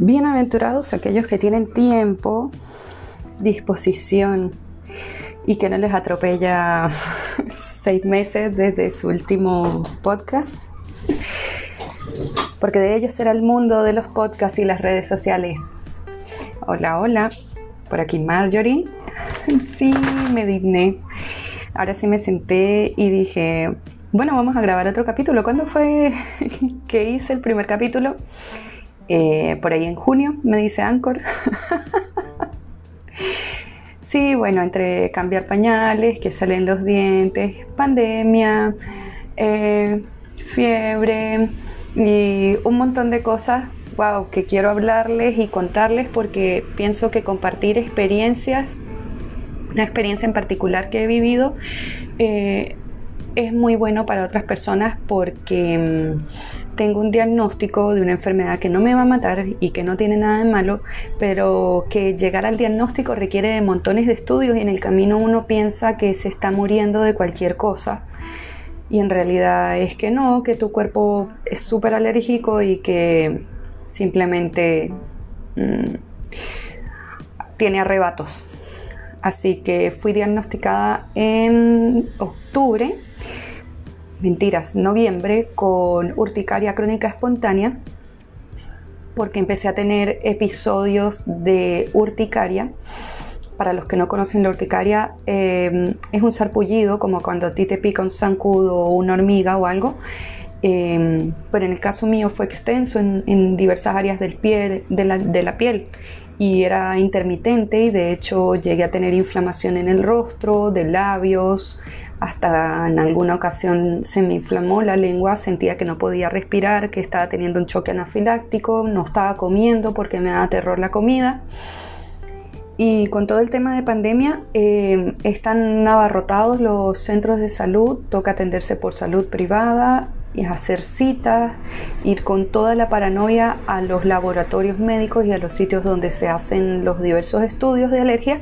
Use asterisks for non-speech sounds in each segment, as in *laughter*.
Bienaventurados aquellos que tienen tiempo, disposición y que no les atropella *laughs* seis meses desde su último podcast. Porque de ellos será el mundo de los podcasts y las redes sociales. Hola, hola. Por aquí Marjorie. *laughs* Sí, me digné. Ahora sí me senté y dije, bueno, vamos a grabar otro capítulo. ¿Cuándo fue *laughs* que hice el primer capítulo? Eh, por ahí en junio, me dice Anchor. *laughs* sí, bueno, entre cambiar pañales, que salen los dientes, pandemia, eh, fiebre y un montón de cosas, wow, que quiero hablarles y contarles porque pienso que compartir experiencias, una experiencia en particular que he vivido, eh, es muy bueno para otras personas porque mm, tengo un diagnóstico de una enfermedad que no me va a matar y que no tiene nada de malo, pero que llegar al diagnóstico requiere de montones de estudios y en el camino uno piensa que se está muriendo de cualquier cosa. Y en realidad es que no, que tu cuerpo es súper alérgico y que simplemente mm, tiene arrebatos. Así que fui diagnosticada en octubre mentiras, noviembre con urticaria crónica espontánea porque empecé a tener episodios de urticaria. Para los que no conocen la urticaria, eh, es un sarpullido, como cuando a ti te pica un zancudo o una hormiga o algo. Eh, pero en el caso mío fue extenso en, diversas áreas del pie, de, la, de la piel y era intermitente y de hecho llegué a tener inflamación en el rostro, de labios, hasta en alguna ocasión se me inflamó la lengua, sentía que no podía respirar, que estaba teniendo un choque anafiláctico, no estaba comiendo porque me daba terror la comida. Y con todo el tema de pandemia, eh, están abarrotados los centros de salud, toca atenderse por salud privada, y hacer citas, ir con toda la paranoia a los laboratorios médicos y a los sitios donde se hacen los diversos estudios de alergia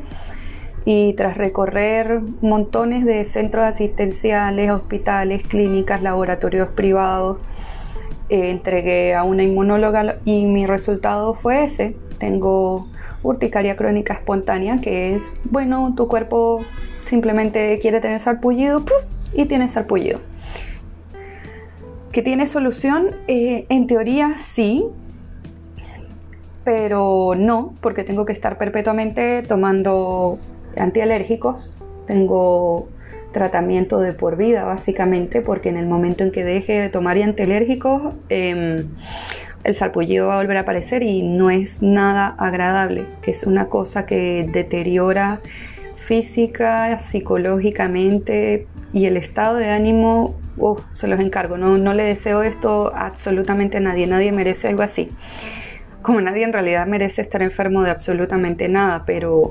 y tras recorrer montones de centros asistenciales, hospitales, clínicas, laboratorios privados, eh, entregué a una inmunóloga y mi resultado fue ese. Tengo urticaria crónica espontánea, que es, bueno, tu cuerpo simplemente quiere tener sarpullido y tiene sarpullido. ¿Que tiene solución? Eh, en teoría sí, pero no, porque tengo que estar perpetuamente tomando antialérgicos, tengo tratamiento de por vida básicamente, porque en el momento en que deje de tomar antialérgicos, em, el salpullido va a volver a aparecer y no es nada agradable. Es una cosa que deteriora física, psicológicamente y el estado de ánimo, se los encargo, no, no le deseo esto absolutamente a nadie, nadie merece algo así como nadie en realidad merece estar enfermo de absolutamente nada, pero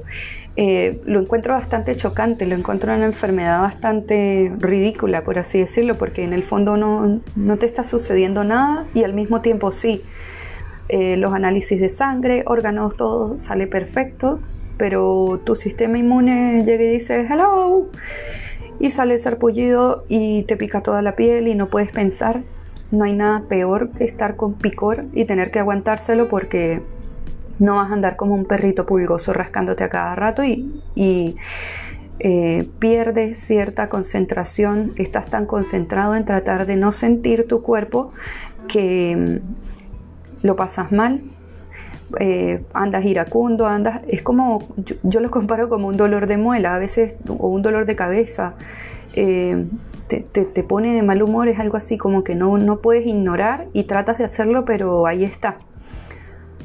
eh, lo encuentro bastante chocante, lo encuentro una enfermedad bastante ridícula, por así decirlo, porque en el fondo no, no te está sucediendo nada y al mismo tiempo sí. Eh, los análisis de sangre, órganos, todo sale perfecto, pero tu sistema inmune llega y dice hello y sale sarpullido y te pica toda la piel y no puedes pensar no hay nada peor que estar con picor y tener que aguantárselo porque no vas a andar como un perrito pulgoso rascándote a cada rato y, eh, pierdes cierta concentración, estás tan concentrado en tratar de no sentir tu cuerpo que mm, lo pasas mal, eh, andas iracundo, andas, es como, yo, lo comparo como un dolor de muela a veces, o un dolor de cabeza, eh, te, pone de mal humor, es algo así como que no, no puedes ignorar y tratas de hacerlo, pero ahí está.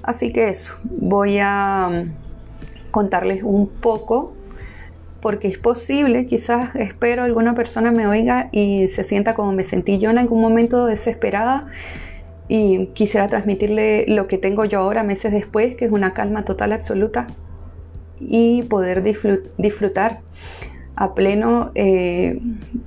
Así que eso, voy a mm, contarles un poco, porque es posible, quizás espero alguna persona me oiga y se sienta como me sentí yo en algún momento desesperada y quisiera transmitirle lo que tengo yo ahora meses después, que es una calma total absoluta y poder disfrutar a pleno eh,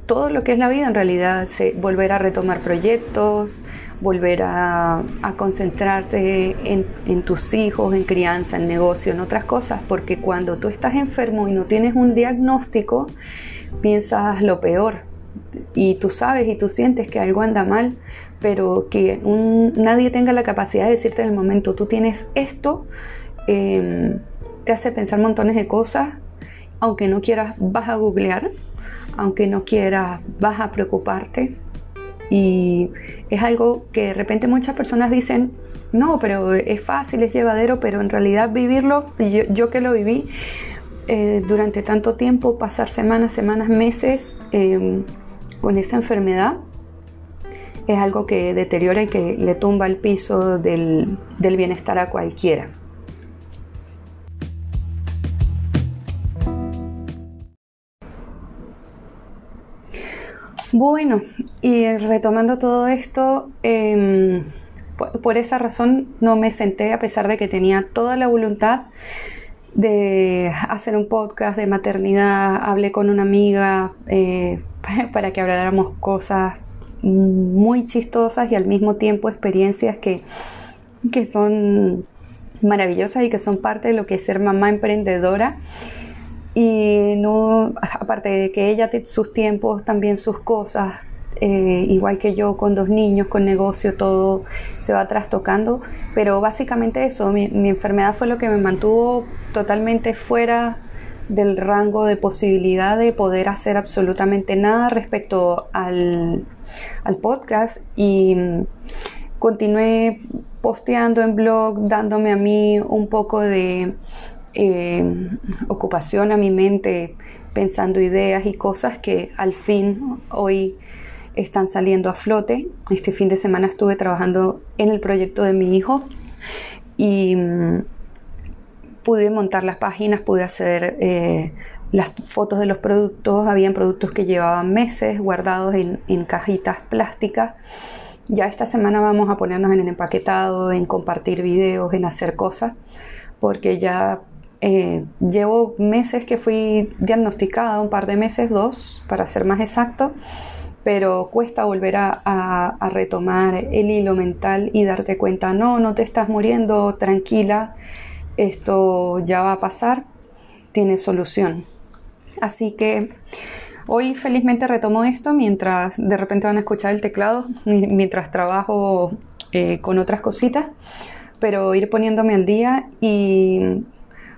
todo lo que es la vida en realidad, volver a retomar proyectos, volver a, concentrarte en, en, tus hijos, en crianza, en negocio, en otras cosas, porque cuando tú estás enfermo y no tienes un diagnóstico, piensas lo peor, y tú sabes y tú sientes que algo anda mal, pero que nadie tenga la capacidad de decirte en el momento, tú tienes esto, em, te hace pensar montones de cosas, aunque no quieras vas a googlear, aunque no quieras vas a preocuparte. Y es algo que de repente muchas personas dicen, no, pero es fácil, es llevadero, pero en realidad vivirlo, yo, yo que lo viví eh, durante tanto tiempo, pasar semanas, semanas, meses em, con esa enfermedad, es algo que deteriora y que le tumba el piso del, del bienestar a cualquiera. Bueno, y retomando todo esto, em, por, esa razón no me senté a pesar de que tenía toda la voluntad de hacer un podcast de maternidad. Hablé con una amiga eh, *laughs* para que habláramos cosas muy chistosas y al mismo tiempo experiencias que, que son maravillosas y que son parte de lo que es ser mamá emprendedora. Y no, aparte de que ella sus tiempos, también sus cosas, eh, igual que yo con dos niños, con negocio, todo se va trastocando. Pero básicamente eso, mi, enfermedad fue lo que me mantuvo totalmente fuera del rango de posibilidad de poder hacer absolutamente nada respecto al, podcast y mm, continué posteando en blog, dándome a mí un poco de eh, ocupación a mi mente, pensando ideas y cosas que al fin hoy están saliendo a flote. Este fin de semana estuve trabajando en el proyecto de mi hijo y mm, pude montar las páginas, pude hacer eh, las fotos de los productos. Habían productos que llevaban meses guardados en, cajitas plásticas. Ya esta semana vamos a ponernos en el empaquetado, en compartir videos, en hacer cosas, porque ya eh, llevo meses que fui diagnosticada, un par de meses, dos, para ser más exacto, pero cuesta volver a, retomar el hilo mental y darte cuenta, no, no te estás muriendo, tranquila, esto ya va a pasar, tiene solución. Así que hoy felizmente retomo esto mientras de repente van a escuchar el teclado, mientras trabajo eh, con otras cositas, pero ir poniéndome al día y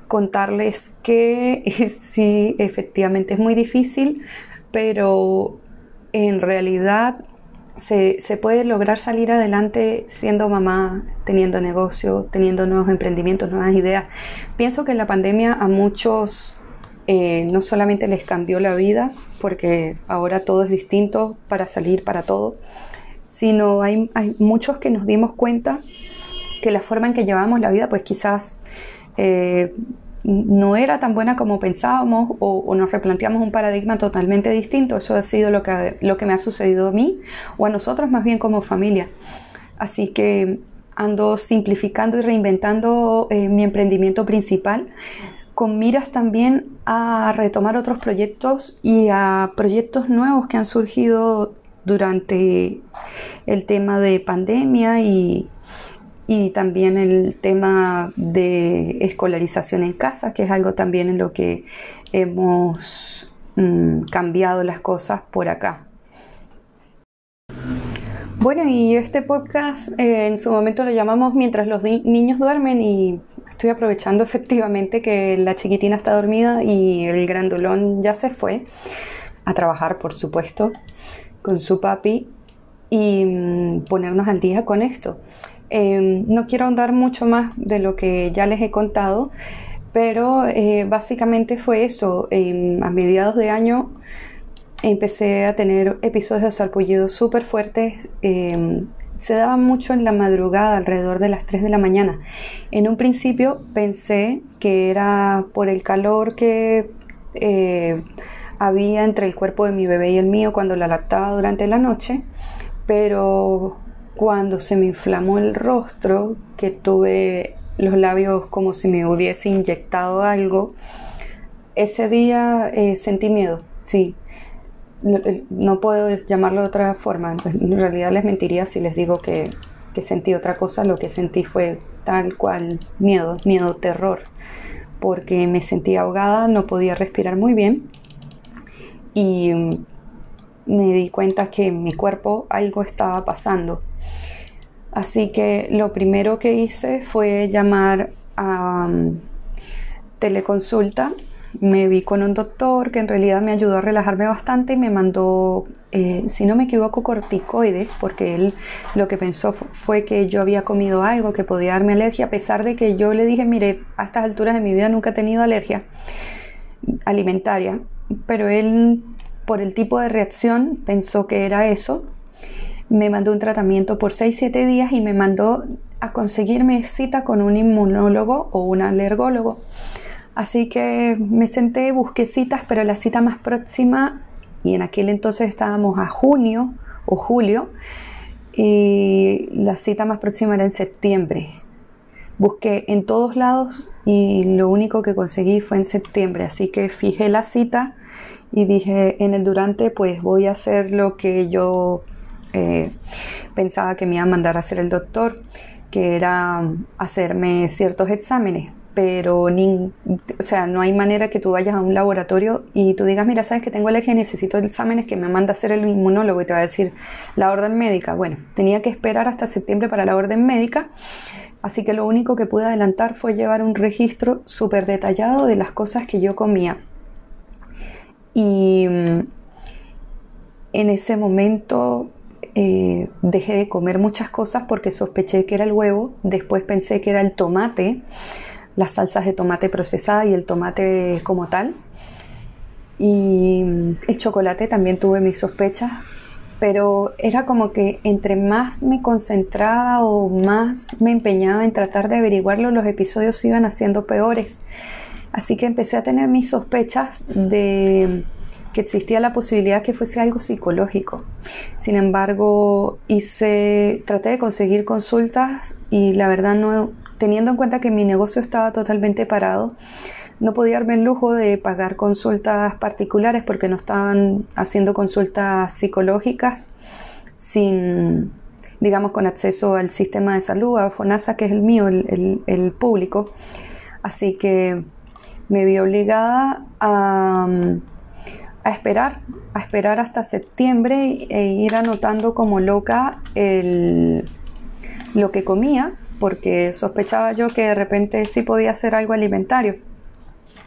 contarles que *laughs* sí, efectivamente es muy difícil, pero en realidad se, puede lograr salir adelante siendo mamá, teniendo negocio, teniendo nuevos emprendimientos, nuevas ideas. Pienso que la pandemia a muchos eh, no solamente les cambió la vida, porque ahora todo es distinto para salir, para todo, sino hay, hay muchos que nos dimos cuenta que la forma en que llevamos la vida, pues quizás eh, no era tan buena como pensábamos o, nos replanteamos un paradigma totalmente distinto. Eso ha sido lo que, lo que me ha sucedido a mí o a nosotros más bien como familia. Así que ando simplificando y reinventando eh, mi emprendimiento principal con miras también a retomar otros proyectos y a proyectos nuevos que han surgido durante el tema de pandemia y, y también el tema de escolarización en casa, que es algo también en lo que hemos mm, cambiado las cosas por acá. Bueno, y este podcast eh, en su momento lo llamamos Mientras los niños duermen y estoy aprovechando *laughs* efectivamente que la chiquitina está dormida y el grandulón ya se fue a trabajar, por supuesto, con su papi y mm, ponernos al día con esto. Em, no quiero ahondar mucho más de lo que ya les he contado, pero eh, básicamente fue eso. a mediados de año empecé a tener episodios de sarpullido súper fuertes. Em, se daban mucho en la madrugada, alrededor de las 3 de la mañana. En un principio pensé que era por el calor que eh, había entre el cuerpo de mi bebé y el mío cuando la lactaba durante la noche, pero cuando se me inflamó el rostro, que tuve los labios como si me hubiese inyectado algo, ese día eh, sentí miedo, sí. Eh, no, puedo llamarlo de otra forma. En realidad les mentiría si les digo que, que sentí otra cosa. Lo que sentí fue tal cual miedo, miedo, terror. Porque me sentí ahogada, no podía respirar muy bien. Y me di cuenta que en mi cuerpo algo estaba pasando. Así que lo primero que hice fue llamar a um, teleconsulta. Me vi con un doctor que en realidad me ayudó a relajarme bastante y me mandó, eh, si no me equivoco, corticoides, porque él lo que pensó fue que yo había comido algo que podía darme alergia, a pesar de que yo le dije, mire, a estas alturas de mi vida nunca he tenido alergia alimentaria, pero él, por el tipo de reacción, pensó que era eso me mandó un tratamiento por 6-7 días y me mandó a conseguirme cita con un inmunólogo o un alergólogo. Así que me senté, busqué citas, pero la cita más próxima, y en aquel entonces estábamos a junio o julio, y la cita más próxima era en septiembre. Busqué en todos lados y lo único que conseguí fue en septiembre, así que fijé la cita y dije en el durante pues voy a hacer lo que yo eh, pensaba que me iba a mandar a hacer el doctor, que era hacerme ciertos exámenes, pero ni, o sea, no hay manera que tú vayas a un laboratorio y tú digas, mira, sabes que tengo alergia necesito exámenes que me manda a hacer el inmunólogo y te va a decir la orden médica. Bueno, tenía que esperar hasta septiembre para la orden médica, así que lo único que pude adelantar fue llevar un registro súper detallado de las cosas que yo comía. Y mm, en ese momento eh, dejé de comer muchas cosas porque sospeché que era el huevo, después pensé que era el tomate, las salsas de tomate procesada y el tomate como tal. Y mm, el chocolate también tuve mis sospechas, pero era como que entre más me concentraba o más me empeñaba en tratar de averiguarlo, los episodios iban haciendo peores. Así que empecé a tener mis sospechas de que existía la posibilidad que fuese algo psicológico. Sin embargo, hice, traté de conseguir consultas y la verdad no, teniendo en cuenta que mi negocio estaba totalmente parado, no podía darme el lujo de pagar consultas particulares porque no estaban haciendo consultas psicológicas sin, digamos, con acceso al sistema de salud, a FONASA, que es el mío, el, el público. Así que me vi obligada a a esperar, a esperar hasta septiembre e ir anotando como loca el, lo que comía, porque sospechaba yo que de repente sí podía hacer algo alimentario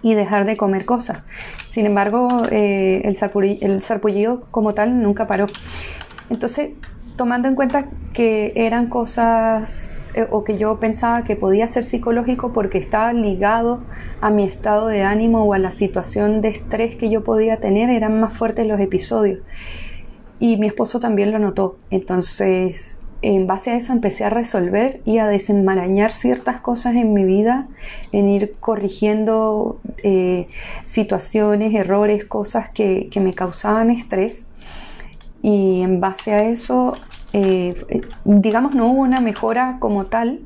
y dejar de comer cosas. Sin embargo, eh, el, el sarpullido como tal nunca paró. Entonces tomando en cuenta que eran cosas eh, o que yo pensaba que podía ser psicológico porque estaba ligado a mi estado de ánimo o a la situación de estrés que yo podía tener, eran más fuertes los episodios. Y mi esposo también lo notó. Entonces, en base a eso empecé a resolver y a desenmarañar ciertas cosas en mi vida, en ir corrigiendo eh, situaciones, errores, cosas que, que me causaban estrés y en base a eso, eh, digamos, no hubo una mejora como tal,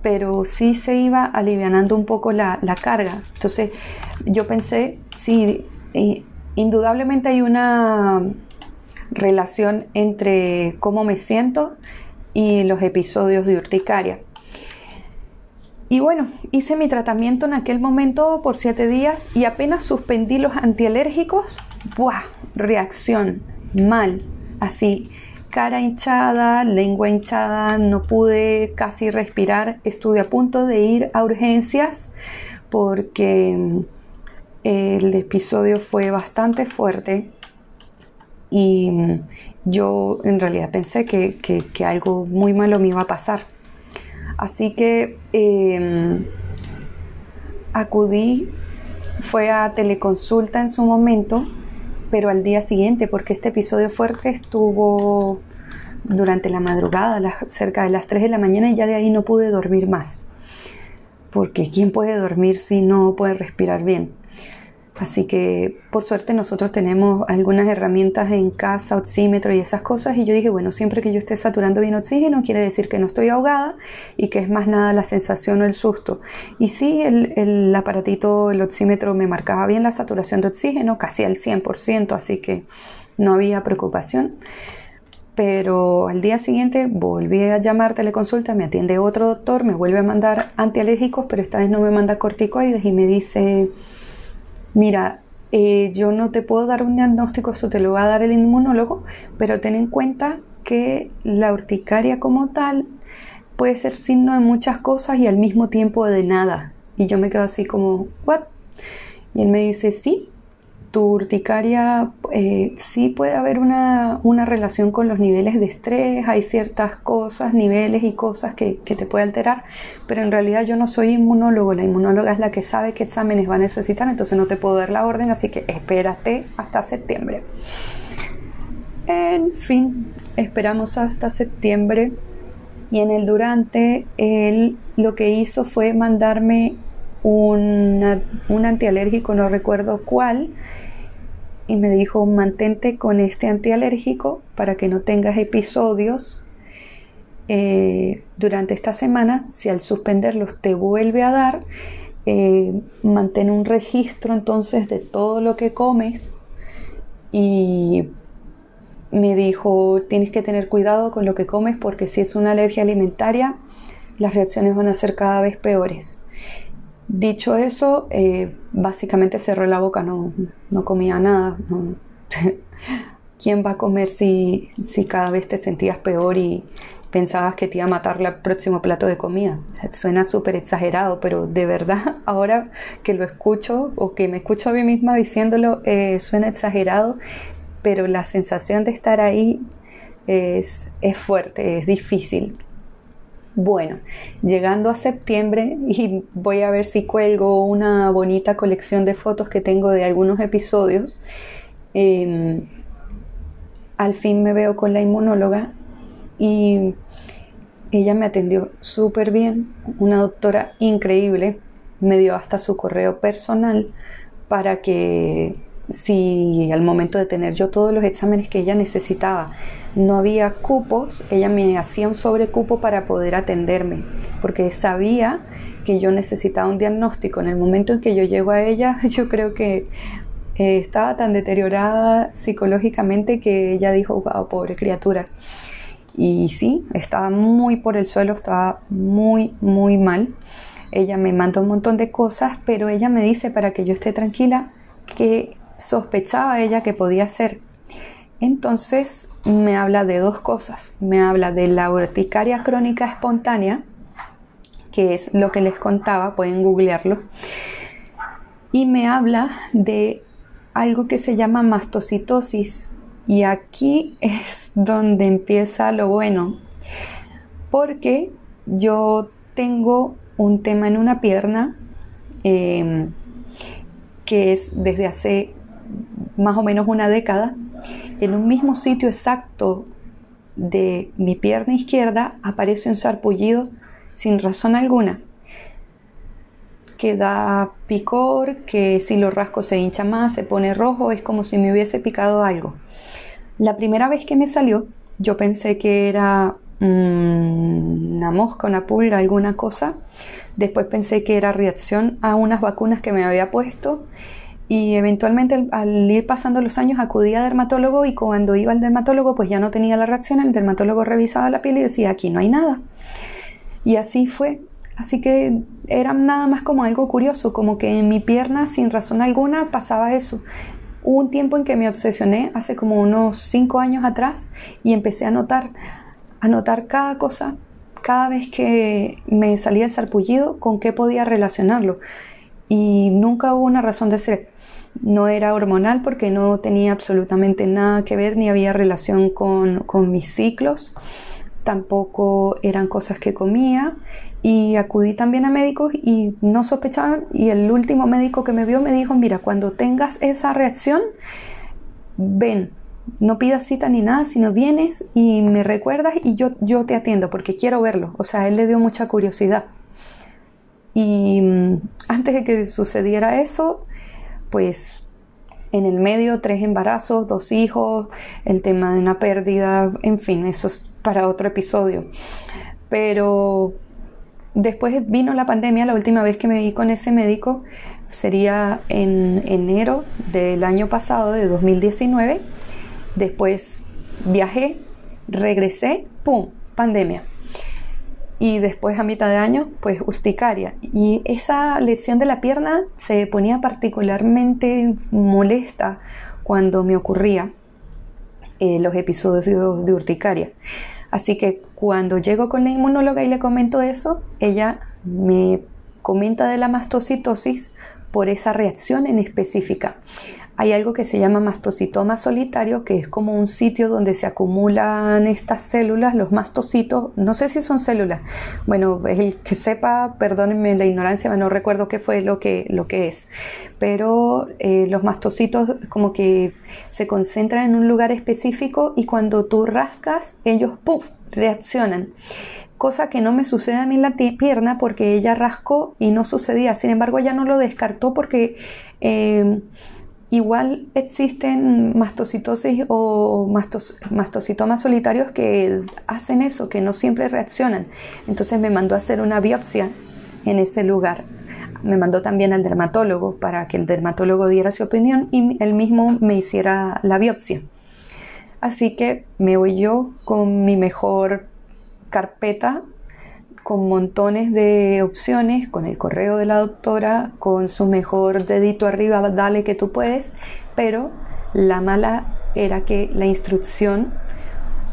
pero sí se iba alivianando un poco la, carga. Entonces yo pensé, sí, indudablemente hay una relación entre cómo me siento y los episodios de urticaria. Y bueno, hice mi tratamiento en aquel momento por siete días y apenas suspendí los antialérgicos, ¡buah! Reacción, mal, así, cara hinchada, lengua hinchada, no pude casi respirar, estuve a punto de ir a urgencias porque mm, el episodio fue bastante fuerte y mm, yo en realidad pensé que, algo muy malo me iba a pasar. Así que em, acudí, fue a teleconsulta en su momento pero al día siguiente, porque este episodio fuerte estuvo durante la madrugada, cerca de las 3 de la mañana, y ya de ahí no pude dormir más. Porque ¿quién puede dormir si no puede respirar bien? Así que por suerte nosotros tenemos algunas herramientas en casa, oxímetro y esas cosas. Y yo dije, bueno, siempre que yo esté saturando bien oxígeno, quiere decir que no estoy ahogada y que es más nada la sensación o el susto. Y sí, el, aparatito, el oxímetro me marcaba bien la saturación de oxígeno, casi al 100%, así que no había preocupación. Pero al día siguiente volví a llamar teleconsulta, me atiende otro doctor, me vuelve a mandar antialérgicos, pero esta vez no me manda corticoides y me dice mira, eh, yo no te puedo dar un diagnóstico, eso te lo va a dar el inmunólogo, pero ten en cuenta que la urticaria como tal puede ser signo de muchas cosas y al mismo tiempo de nada. Y yo me quedo así como, ¿what? Y él me dice, sí, tu urticaria eh, sí puede haber una, relación con los niveles de estrés, hay ciertas cosas, niveles y cosas que, que, te puede alterar, pero en realidad yo no soy inmunólogo, la inmunóloga es la que sabe qué exámenes va a necesitar, entonces no te puedo dar la orden, así que espérate hasta septiembre. En fin, esperamos hasta septiembre y en el durante él lo que hizo fue mandarme un antialérgico, no recuerdo cuál, y me dijo mantente con este antialérgico para que no tengas episodios eh, durante esta semana. Si al suspenderlos te vuelve a dar, eh, mantén un registro entonces de todo lo que comes y me dijo tienes que tener cuidado con lo que comes porque si es una alergia alimentaria las reacciones van a ser cada vez peores. Dicho eso, eh, básicamente cerré la boca, no, no comía nada. *laughs* ¿Quién va a comer si, si cada vez te sentías peor y pensabas que te iba a matar el próximo plato de comida? Suena súper exagerado, pero de verdad, *laughs* ahora que lo escucho o que me escucho a mí misma diciéndolo, eh, suena exagerado, pero la sensación de estar ahí es, es fuerte, es difícil. Bueno, llegando a septiembre y voy a ver si cuelgo una bonita colección de fotos que tengo de algunos episodios. Em, al fin me veo con la inmunóloga y ella me atendió súper bien, una doctora increíble, me dio hasta su correo personal para que si al momento de tener yo todos los exámenes que ella necesitaba no había cupos, ella me hacía un sobrecupo para poder atenderme, porque sabía que yo necesitaba un diagnóstico. En el momento en que yo llego a ella, *laughs* yo creo que eh, estaba tan deteriorada psicológicamente que ella dijo, wow, pobre criatura. Y sí, estaba muy por el suelo, estaba muy, muy mal. Ella me manda un montón de cosas, pero ella me dice para que yo esté tranquila que sospechaba ella que podía ser. Entonces me habla de dos cosas. Me habla de la urticaria crónica espontánea, que es lo que les contaba, pueden googlearlo. Y me habla de algo que se llama mastocitosis. Y aquí *laughs* es donde empieza lo bueno. Porque yo tengo un tema en una pierna em, que es desde hace más o menos una década, en un mismo sitio exacto de mi pierna izquierda aparece un sarpullido sin razón alguna, que da picor, que si lo rasco se hincha más, se pone rojo, es como si me hubiese picado algo. La primera vez que me salió, yo pensé que era mm, una mosca, una pulga, alguna cosa. Después pensé que era reacción a unas vacunas que me había puesto y eventualmente al, ir pasando los años acudía a dermatólogo y cuando iba al dermatólogo pues ya no tenía la reacción, el dermatólogo revisaba la piel y decía aquí no hay nada. Y así fue. Así que era nada más como algo curioso, como que en mi pierna sin razón alguna pasaba eso. Hubo un tiempo en que me obsesioné, hace como unos cinco años atrás, y empecé a notar, a notar cada cosa, cada vez que me salía el sarpullido, con qué podía relacionarlo. Y nunca hubo una razón de ser no era hormonal porque no tenía absolutamente nada que ver ni había relación con, mis ciclos. Tampoco eran cosas que comía y acudí también a médicos y no sospechaban y el último médico que me vio me dijo, mira, cuando tengas esa reacción, ven, no pidas cita ni nada, sino vienes y me recuerdas y yo, yo te atiendo porque quiero verlo. O sea, él le dio mucha curiosidad. Y mm, antes de que sucediera eso, pues en el medio tres embarazos, dos hijos, el tema de una pérdida, en fin, eso es para otro episodio. Pero después vino la pandemia, la última vez que me vi con ese médico sería en enero del año pasado, de 2019. Después viajé, regresé, ¡pum! Pandemia. Y después a mitad de año, pues urticaria. Y esa lesión de la pierna se ponía particularmente molesta cuando me ocurría eh, los episodios de, urticaria. Así que cuando llego con la inmunóloga y le comento eso, ella me comenta de la mastocitosis por esa reacción en específica hay algo que se llama mastocitoma solitario, que es como un sitio donde se acumulan estas células, los mastocitos, no sé si son células, bueno, el que sepa, perdónenme la ignorancia, no recuerdo qué fue lo que, lo que es, pero eh, los mastocitos como que se concentran en un lugar específico y cuando tú rascas, ellos ¡pum! reaccionan cosa que no me sucede a mí en la pierna porque ella rascó y no sucedía. Sin embargo, ella no lo descartó porque eh, Igual existen mastocitosis o mastocitomas solitarios que hacen eso, que no siempre reaccionan. Entonces me mandó a hacer una biopsia en ese lugar. Me mandó también al dermatólogo para que el dermatólogo diera su opinión y él mismo me hiciera la biopsia. Así que me voy yo con mi mejor carpeta con montones de opciones, con el correo de la doctora, con su mejor dedito arriba, dale que tú puedes, pero la mala era que la instrucción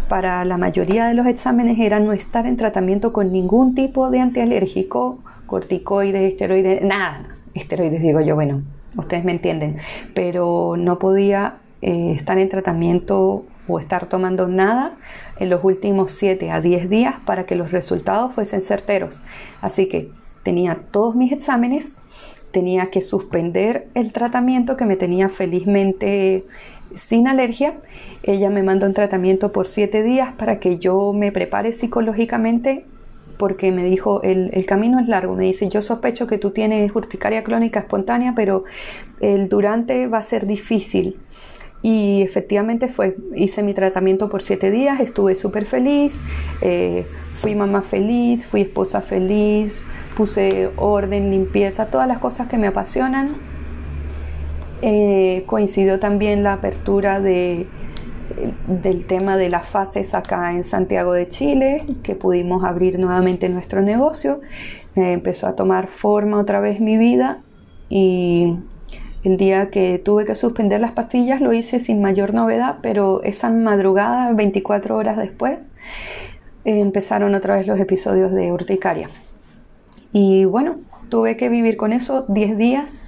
para la mayoría de los exámenes era no estar en tratamiento con ningún tipo de antialérgico, corticoides, esteroides, nada, esteroides digo yo, bueno, ustedes me entienden, pero no podía eh, estar en tratamiento o estar tomando nada en los últimos 7 a 10 días para que los resultados fuesen certeros. Así que tenía todos mis exámenes, tenía que suspender el tratamiento que me tenía felizmente sin alergia. Ella me mandó un tratamiento por 7 días para que yo me prepare psicológicamente porque me dijo, el, el, camino es largo, me dice, yo sospecho que tú tienes urticaria clónica espontánea, pero el durante va a ser difícil. Y efectivamente fue, hice mi tratamiento por siete días, estuve súper feliz, eh, fui mamá feliz, fui esposa feliz, puse orden, limpieza, todas las cosas que me apasionan. Eh, coincidió también la apertura de, del tema de las fases acá en Santiago de Chile, que pudimos abrir nuevamente nuestro negocio. Eh, empezó a tomar forma otra vez mi vida y el día que tuve que suspender las pastillas lo hice sin mayor novedad, pero esa madrugada, 24 horas después, empezaron otra vez los episodios de urticaria. Y bueno, tuve que vivir con eso 10 días,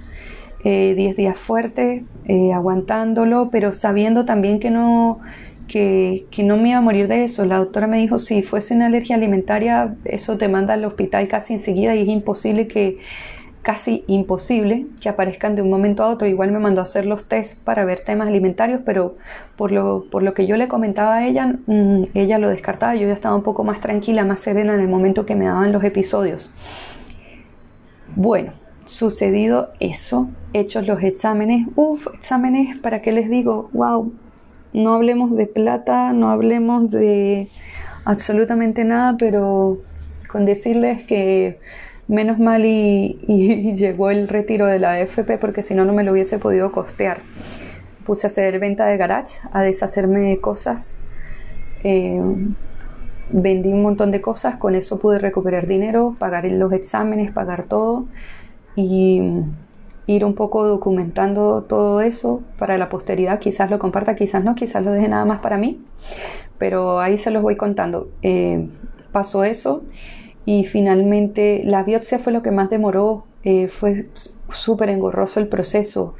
10 eh, días fuertes, eh, aguantándolo, pero sabiendo también que no, que, que, no me iba a morir de eso. La doctora me dijo, si fuese una alergia alimentaria, eso te manda al hospital casi enseguida y es imposible que casi imposible que aparezcan de un momento a otro. Igual me mandó a hacer los test para ver temas alimentarios, pero por lo, por lo que yo le comentaba a ella, mm, ella lo descartaba. Yo ya estaba un poco más tranquila, más serena en el momento que me daban los episodios. Bueno, sucedido eso, hechos los exámenes, uff, exámenes, ¿para qué les digo? Wow, no hablemos de plata, no hablemos de absolutamente nada, pero con decirles que menos mal *laughs* y, llegó el retiro de la AFP porque si no no me lo hubiese podido costear. Puse a hacer venta de garage, a deshacerme de cosas. Eh, vendí un montón de cosas, con eso pude recuperar dinero, pagar los exámenes, pagar todo y ir un poco documentando todo eso para la posteridad. Quizás lo comparta, quizás no, quizás lo deje nada más para mí, pero ahí se los voy contando. Eh, pasó eso y finalmente la biopsia fue lo que más demoró, eh, fue súper engorroso el proceso.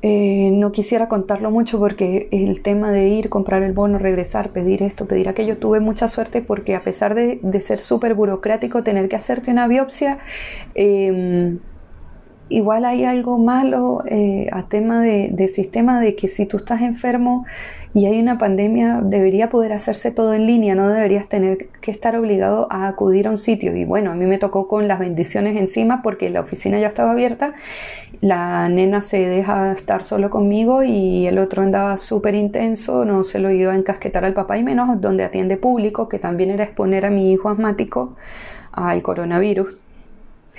Eh, no quisiera contarlo mucho porque el tema de ir, comprar el bono, regresar, pedir esto, pedir aquello, tuve mucha suerte porque a pesar de, ser súper burocrático, tener que hacerte una biopsia, em, igual hay algo malo eh, a tema de, de, sistema de que si tú estás enfermo y hay una pandemia, debería poder hacerse todo en línea, no deberías tener que estar obligado a acudir a un sitio. Y bueno, a mí me tocó con las bendiciones encima porque la oficina ya estaba abierta, la nena se deja estar solo conmigo y el otro andaba súper intenso, no se lo iba a encasquetar al papá y menos donde atiende público, que también era exponer a mi hijo asmático al coronavirus.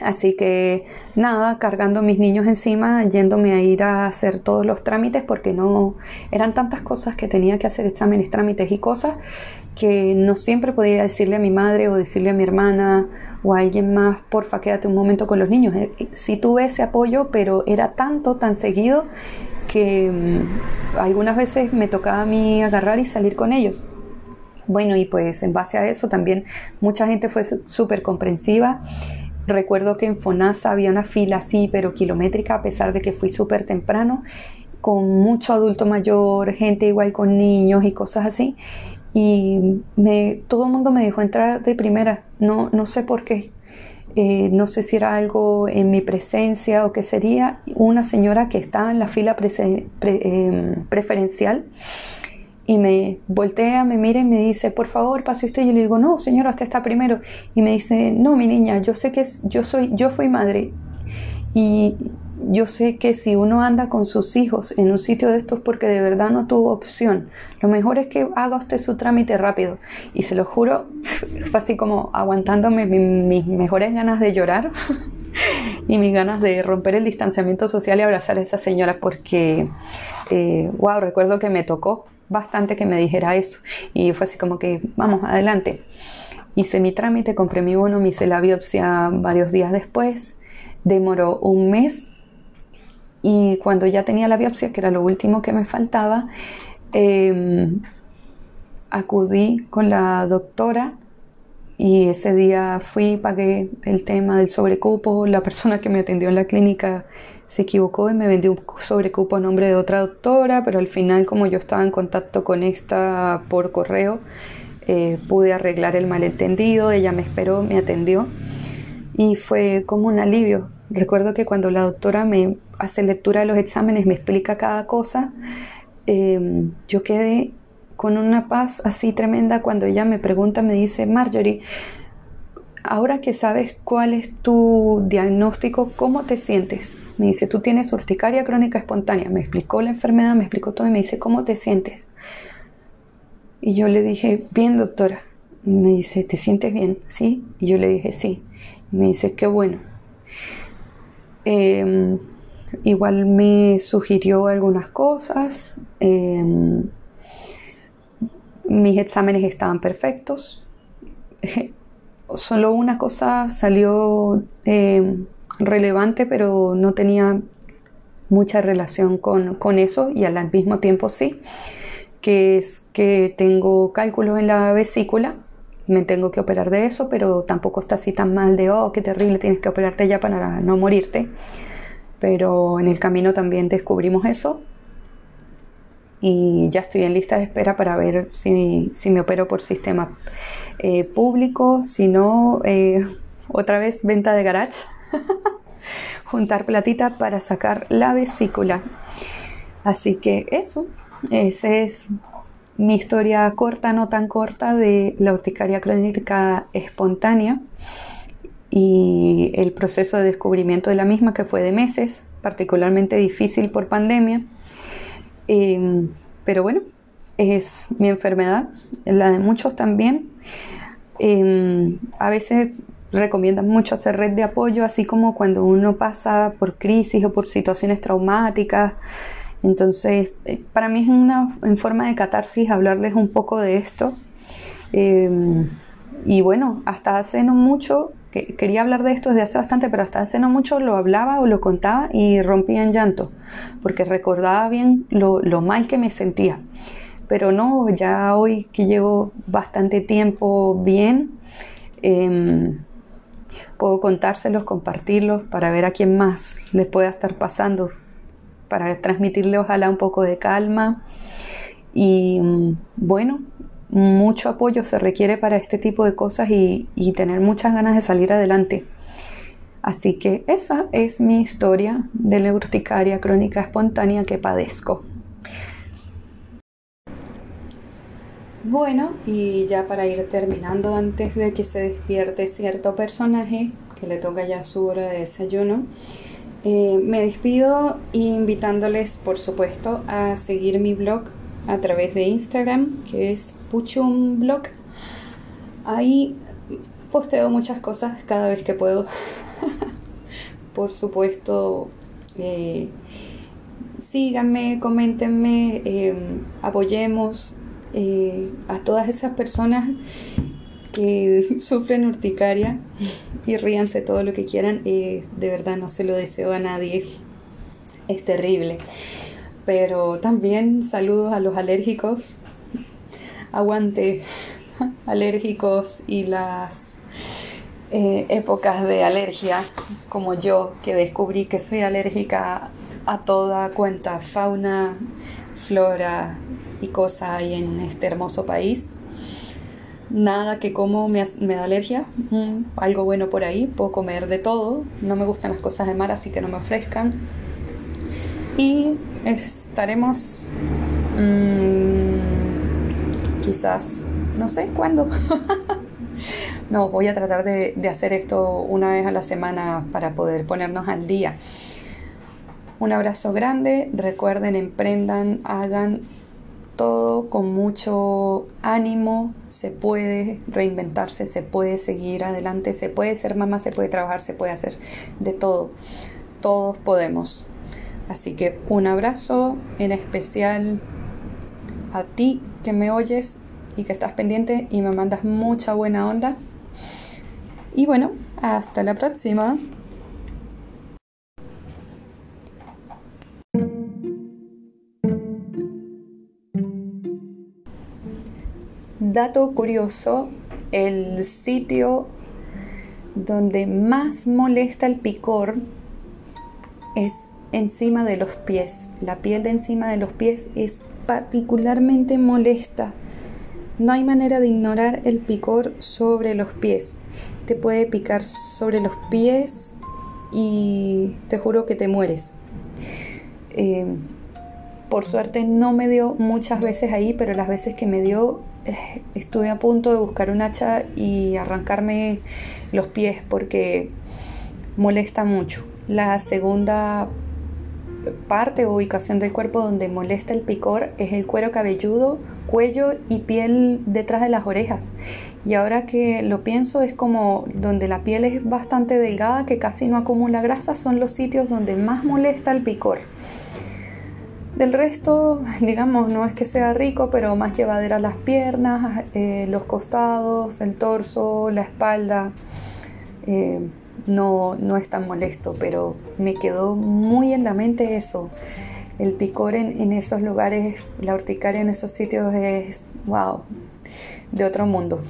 Así que nada, cargando mis niños encima, yéndome a ir a hacer todos los trámites porque no eran tantas cosas que tenía que hacer exámenes, trámites y cosas que no siempre podía decirle a mi madre o decirle a mi hermana o a alguien más, porfa, quédate un momento con los niños. Eh, sí tuve ese apoyo, pero era tanto, tan seguido que mm, algunas veces me tocaba a mí agarrar y salir con ellos. Bueno, y pues en base a eso también mucha gente fue súper comprensiva Recuerdo que en FONASA había una fila así, pero kilométrica, a pesar de que fui súper temprano, con mucho adulto mayor, gente igual con niños y cosas así. Y me, todo el mundo me dejó entrar de primera, no, no sé por qué. Eh, no sé si era algo en mi presencia o qué sería. Una señora que estaba en la fila em, preferencial y me voltea, me mira y me dice, por favor, pase usted. Yo le digo, no, señora, usted está primero. Y me dice, no, mi niña, yo sé que es, yo soy, yo fui madre y yo sé que si uno anda con sus hijos en un sitio de estos porque de verdad no tuvo opción, lo mejor es que haga usted su trámite rápido. Y se lo juro, *laughs* fue así como aguantándome mis mejores ganas de llorar *laughs* y mis ganas de romper el distanciamiento social y abrazar a esa señora porque, eh, wow, recuerdo que me tocó bastante que me dijera eso. Y fue así como que, vamos, adelante. Hice mi trámite, compré mi bono, me hice la biopsia varios días después. Demoró un mes. Y cuando ya tenía la biopsia, que era lo último que me faltaba, em, acudí con la doctora y ese día fui, pagué el tema del sobrecupo. La persona que me atendió en la clínica se equivocó y me vendió un sobrecupo a nombre de otra doctora, pero al final como yo estaba en contacto con esta por correo, eh, pude arreglar el malentendido, ella me esperó, me atendió y fue como un alivio. Recuerdo que cuando la doctora me hace lectura de los exámenes, me explica cada cosa, em, yo quedé con una paz así tremenda cuando ella me pregunta, me dice, Marjorie, ahora que sabes cuál es tu diagnóstico, ¿cómo te sientes? Me dice, tú tienes urticaria crónica espontánea. Me explicó la enfermedad, me explicó todo y me dice, ¿cómo te sientes? Y yo le dije, bien doctora. Me dice, ¿te sientes bien? Sí. Y yo le dije, sí. me dice, qué bueno. Em, igual me sugirió algunas cosas. Em, mis exámenes estaban perfectos. *laughs* Solo una cosa salió em, relevante, pero no tenía mucha relación con, eso y al mismo tiempo sí, que es que tengo cálculos en la vesícula, me tengo que operar de eso, pero tampoco está así tan mal de, oh, qué terrible, tienes que operarte ya para no morirte. Pero en el camino también descubrimos eso y ya estoy en lista de espera para ver si, me opero por sistema eh, público, si no, eh, *laughs* otra vez venta de garage. *laughs* Juntar platita para sacar la vesícula. Así que eso, esa es mi historia corta, no tan corta, de la urticaria crónica espontánea y el proceso de descubrimiento de la misma que fue de meses, particularmente difícil por pandemia. Em, pero bueno, es mi enfermedad, la de muchos también. Em, a veces recomiendan mucho hacer red de apoyo, así como cuando uno pasa por crisis o por situaciones traumáticas. Entonces, eh, para mí es una en forma de catarsis hablarles un poco de esto. Em, y bueno, hasta hace no mucho, que, quería hablar de esto desde hace bastante, pero hasta hace no mucho lo hablaba o lo contaba y rompía en llanto, porque recordaba bien lo, lo mal que me sentía. Pero no, ya hoy que llevo bastante tiempo bien, eh, puedo contárselos, compartirlos para ver a quién más les pueda estar pasando, para transmitirle ojalá un poco de calma. Y mm, bueno, mucho apoyo se requiere para este tipo de cosas y, tener muchas ganas de salir adelante. Así que esa es mi historia de la urticaria crónica espontánea que padezco. Bueno, y ya para ir terminando, antes de que se despierte cierto personaje que le toca ya su hora de desayuno, eh, me despido invitándoles, por supuesto, a seguir mi blog a través de Instagram, que es Puchumblog. Ahí posteo muchas cosas cada vez que puedo. *laughs* Por supuesto, eh, síganme, coméntenme, eh, apoyemos eh, a todas esas personas que *laughs* sufren urticaria y ríanse todo lo que quieran. de verdad no se lo deseo a nadie. Es terrible. Pero también saludos a los alérgicos. Aguante *laughs* alérgicos y las eh, épocas de alergia, como yo, que descubrí que soy alérgica a toda cuenta fauna, flora y cosa hay en este hermoso país. Nada que como me, da alergia, mm, algo bueno por ahí, puedo comer de todo, no me gustan las cosas de mar, así que no me ofrezcan. Y estaremos mmm, quizás, no sé cuándo. *laughs* No, voy a tratar de, hacer esto una vez a la semana para poder ponernos al día. Un abrazo grande, recuerden, emprendan, hagan todo con mucho ánimo, se puede reinventarse, se puede seguir adelante, se puede ser mamá, se puede trabajar, se puede hacer de todo. Todos podemos. Así que un abrazo en especial a ti que me oyes y que estás pendiente y me mandas mucha buena onda. Y bueno, hasta la próxima. Dato curioso, el sitio donde más molesta el picor es encima de los pies. La piel de encima de los pies es particularmente molesta. No hay manera de ignorar el picor sobre los pies te puede picar sobre los pies y te juro que te mueres. Eh, por suerte no me dio muchas veces ahí, pero las veces que me dio eh, estuve a punto de buscar un hacha y arrancarme los pies porque molesta mucho. La segunda parte o ubicación del cuerpo donde molesta el picor es el cuero cabelludo, cuello y piel detrás de las orejas. Y ahora que lo pienso es como donde la piel es bastante delgada, que casi no acumula grasa, son los sitios donde más molesta el picor. Del resto, *laughs* digamos, no es que sea rico, pero más llevadera las piernas, eh, los costados, el torso, la espalda. Eh, no, no es tan molesto, pero me quedó muy en la mente eso. El picor en, en esos lugares, la urticaria en esos sitios es, wow, de otro mundo.